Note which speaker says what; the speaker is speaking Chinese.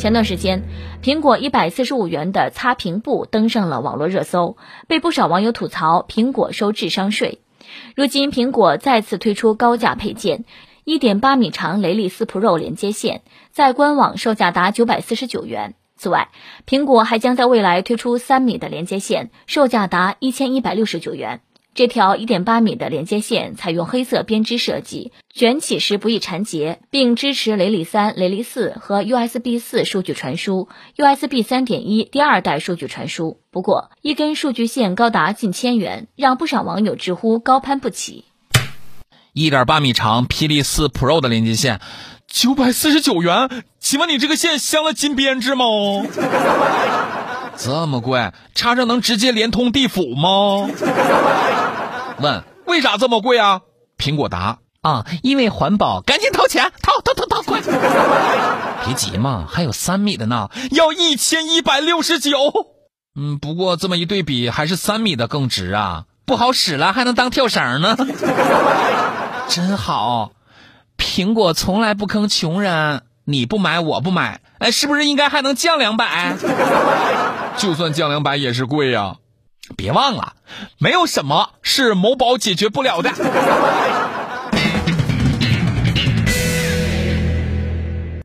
Speaker 1: 前段时间，苹果一百四十五元的擦屏布登上了网络热搜，被不少网友吐槽苹果收智商税。如今，苹果再次推出高价配件，一点八米长雷利斯 Pro 连接线，在官网售价达九百四十九元。此外，苹果还将在未来推出三米的连接线，售价达一千一百六十九元。这条一点八米的连接线采用黑色编织设计，卷起时不易缠结，并支持雷利三、雷利四和 USB 四数据传输、USB 三点一第二代数据传输。不过，一根数据线高达近千元，让不少网友直呼高攀不起。
Speaker 2: 一点八米长霹雳四 Pro 的连接线，九百四十九元，请问你这个线镶了金编织吗？这么贵，插上能直接连通地府吗？问为啥这么贵啊？苹果答啊，因为环保，赶紧掏钱，掏掏掏掏，快！别急嘛，还有三米的呢，要一千一百六十九。嗯，不过这么一对比，还是三米的更值啊，不好使了，还能当跳绳呢。真好，苹果从来不坑穷人，你不买我不买，哎，是不是应该还能降两百？就算降两百也是贵呀。别忘了，没有什么是某宝解决不了的。